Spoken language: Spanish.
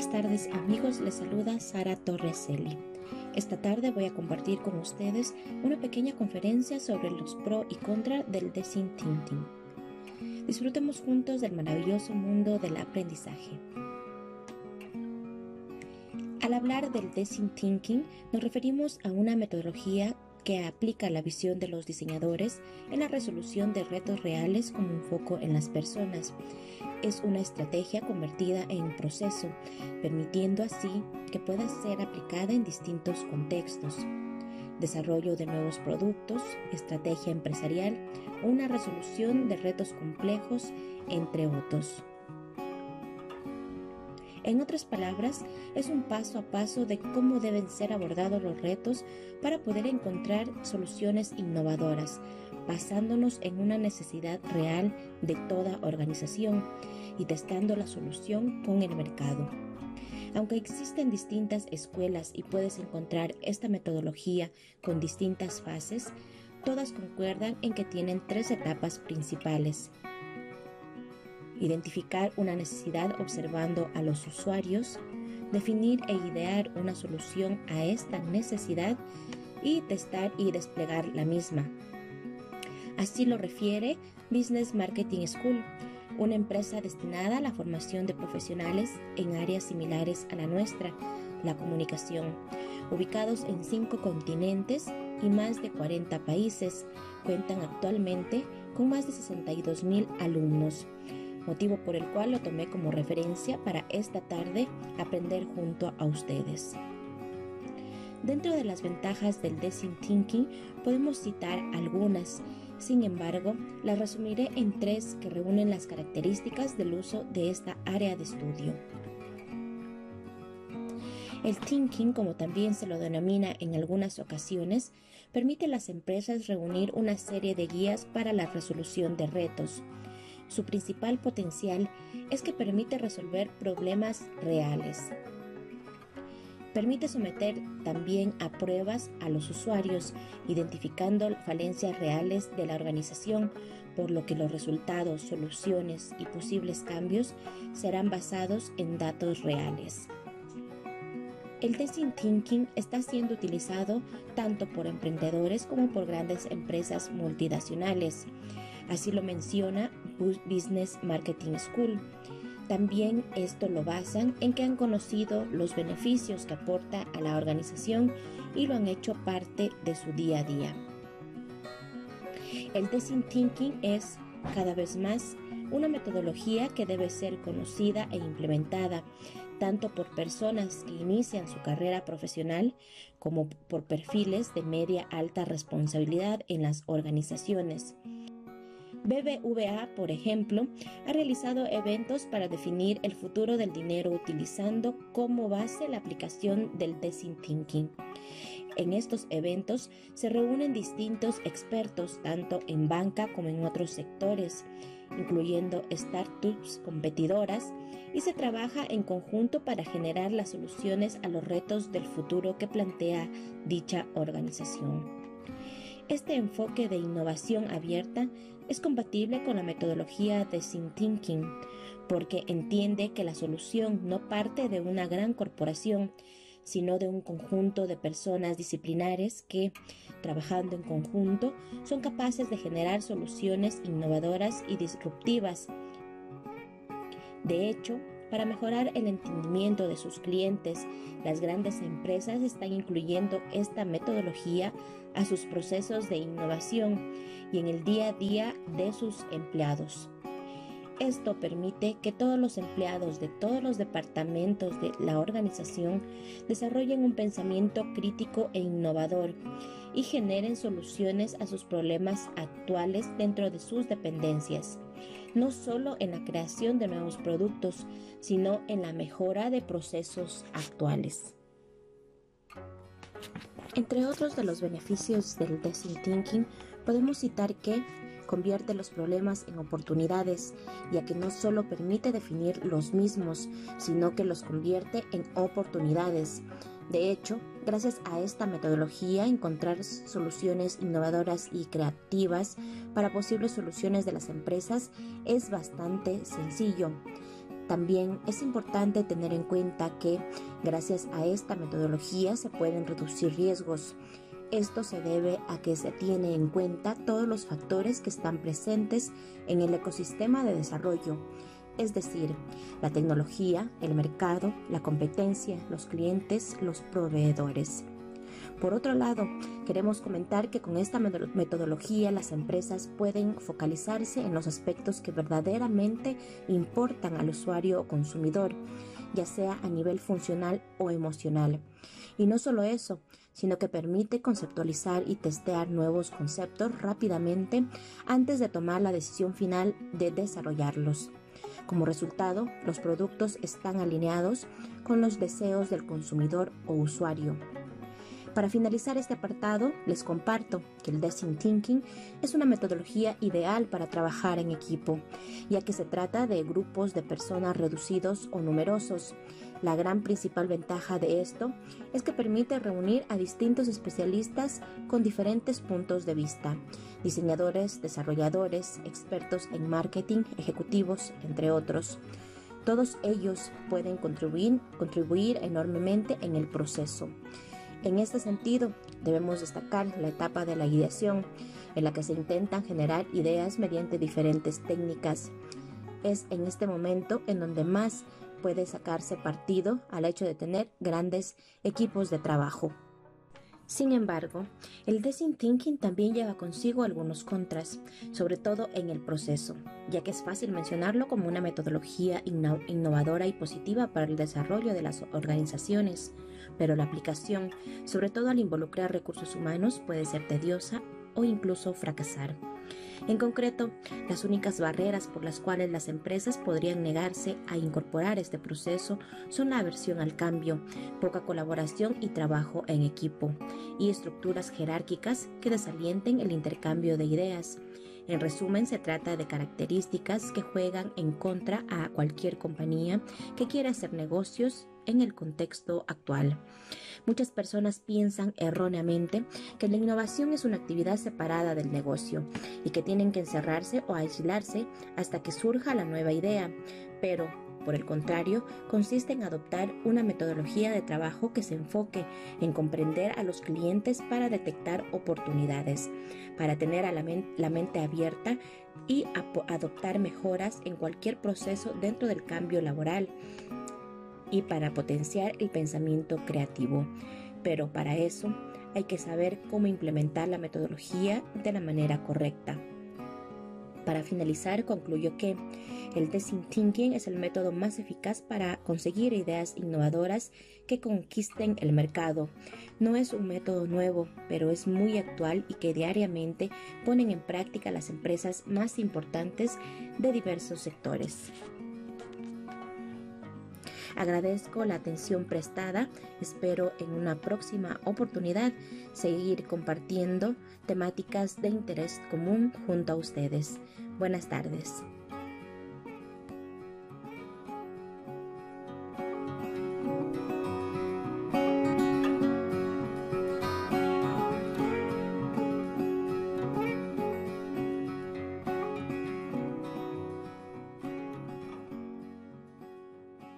Buenas tardes amigos, les saluda Sara Torres-Celi. Esta tarde voy a compartir con ustedes una pequeña conferencia sobre los pro y contra del design thinking. Disfrutemos juntos del maravilloso mundo del aprendizaje. Al hablar del design thinking nos referimos a una metodología que aplica la visión de los diseñadores en la resolución de retos reales con un foco en las personas es una estrategia convertida en proceso, permitiendo así que pueda ser aplicada en distintos contextos. Desarrollo de nuevos productos, estrategia empresarial, una resolución de retos complejos, entre otros. En otras palabras, es un paso a paso de cómo deben ser abordados los retos para poder encontrar soluciones innovadoras, basándonos en una necesidad real de toda organización y testando la solución con el mercado. Aunque existen distintas escuelas y puedes encontrar esta metodología con distintas fases, todas concuerdan en que tienen tres etapas principales. Identificar una necesidad observando a los usuarios, definir e idear una solución a esta necesidad y testar y desplegar la misma. Así lo refiere Business Marketing School, una empresa destinada a la formación de profesionales en áreas similares a la nuestra, la comunicación, ubicados en cinco continentes y más de 40 países, cuentan actualmente con más de 62 mil alumnos, motivo por el cual lo tomé como referencia para esta tarde aprender junto a ustedes. Dentro de las ventajas del Design Thinking podemos citar algunas sin embargo, la resumiré en tres que reúnen las características del uso de esta área de estudio. El thinking, como también se lo denomina en algunas ocasiones, permite a las empresas reunir una serie de guías para la resolución de retos. Su principal potencial es que permite resolver problemas reales, Permite someter también a pruebas a los usuarios, identificando falencias reales de la organización, por lo que los resultados, soluciones y posibles cambios serán basados en datos reales. El design thinking está siendo utilizado tanto por emprendedores como por grandes empresas multinacionales. Así lo menciona Business Marketing School también esto lo basan en que han conocido los beneficios que aporta a la organización y lo han hecho parte de su día a día. El design thinking es cada vez más una metodología que debe ser conocida e implementada tanto por personas que inician su carrera profesional como por perfiles de media alta responsabilidad en las organizaciones. BBVA, por ejemplo, ha realizado eventos para definir el futuro del dinero utilizando como base la aplicación del Design Thinking. En estos eventos se reúnen distintos expertos tanto en banca como en otros sectores, incluyendo startups competidoras, y se trabaja en conjunto para generar las soluciones a los retos del futuro que plantea dicha organización. Este enfoque de innovación abierta es compatible con la metodología de Think Thinking porque entiende que la solución no parte de una gran corporación, sino de un conjunto de personas disciplinares que, trabajando en conjunto, son capaces de generar soluciones innovadoras y disruptivas. De hecho, para mejorar el entendimiento de sus clientes, las grandes empresas están incluyendo esta metodología a sus procesos de innovación y en el día a día de sus empleados. Esto permite que todos los empleados de todos los departamentos de la organización desarrollen un pensamiento crítico e innovador y generen soluciones a sus problemas actuales dentro de sus dependencias no solo en la creación de nuevos productos, sino en la mejora de procesos actuales. Entre otros de los beneficios del design thinking, podemos citar que convierte los problemas en oportunidades, ya que no solo permite definir los mismos, sino que los convierte en oportunidades. De hecho, gracias a esta metodología, encontrar soluciones innovadoras y creativas para posibles soluciones de las empresas es bastante sencillo. También es importante tener en cuenta que gracias a esta metodología se pueden reducir riesgos. Esto se debe a que se tiene en cuenta todos los factores que están presentes en el ecosistema de desarrollo, es decir, la tecnología, el mercado, la competencia, los clientes, los proveedores. Por otro lado, queremos comentar que con esta metodología las empresas pueden focalizarse en los aspectos que verdaderamente importan al usuario o consumidor, ya sea a nivel funcional o emocional. Y no solo eso, sino que permite conceptualizar y testear nuevos conceptos rápidamente antes de tomar la decisión final de desarrollarlos. Como resultado, los productos están alineados con los deseos del consumidor o usuario. Para finalizar este apartado, les comparto que el Design Thinking es una metodología ideal para trabajar en equipo, ya que se trata de grupos de personas reducidos o numerosos. La gran principal ventaja de esto es que permite reunir a distintos especialistas con diferentes puntos de vista, diseñadores, desarrolladores, expertos en marketing, ejecutivos, entre otros. Todos ellos pueden contribuir, contribuir enormemente en el proceso. En este sentido, debemos destacar la etapa de la ideación, en la que se intentan generar ideas mediante diferentes técnicas. Es en este momento en donde más puede sacarse partido al hecho de tener grandes equipos de trabajo. Sin embargo, el design thinking también lleva consigo algunos contras, sobre todo en el proceso, ya que es fácil mencionarlo como una metodología innovadora y positiva para el desarrollo de las organizaciones, pero la aplicación, sobre todo al involucrar recursos humanos, puede ser tediosa o incluso fracasar. En concreto, las únicas barreras por las cuales las empresas podrían negarse a incorporar este proceso son la aversión al cambio, poca colaboración y trabajo en equipo, y estructuras jerárquicas que desalienten el intercambio de ideas. En resumen, se trata de características que juegan en contra a cualquier compañía que quiera hacer negocios en el contexto actual. Muchas personas piensan erróneamente que la innovación es una actividad separada del negocio y que tienen que encerrarse o aislarse hasta que surja la nueva idea, pero por el contrario, consiste en adoptar una metodología de trabajo que se enfoque en comprender a los clientes para detectar oportunidades, para tener a la, mente abierta y adoptar mejoras en cualquier proceso dentro del cambio laboral y para potenciar el pensamiento creativo. Pero para eso hay que saber cómo implementar la metodología de la manera correcta. Para finalizar, concluyo que el design thinking es el método más eficaz para conseguir ideas innovadoras que conquisten el mercado. No es un método nuevo, pero es muy actual y que diariamente ponen en práctica las empresas más importantes de diversos sectores. Agradezco la atención prestada. Espero en una próxima oportunidad seguir compartiendo temáticas de interés común junto a ustedes. Buenas tardes.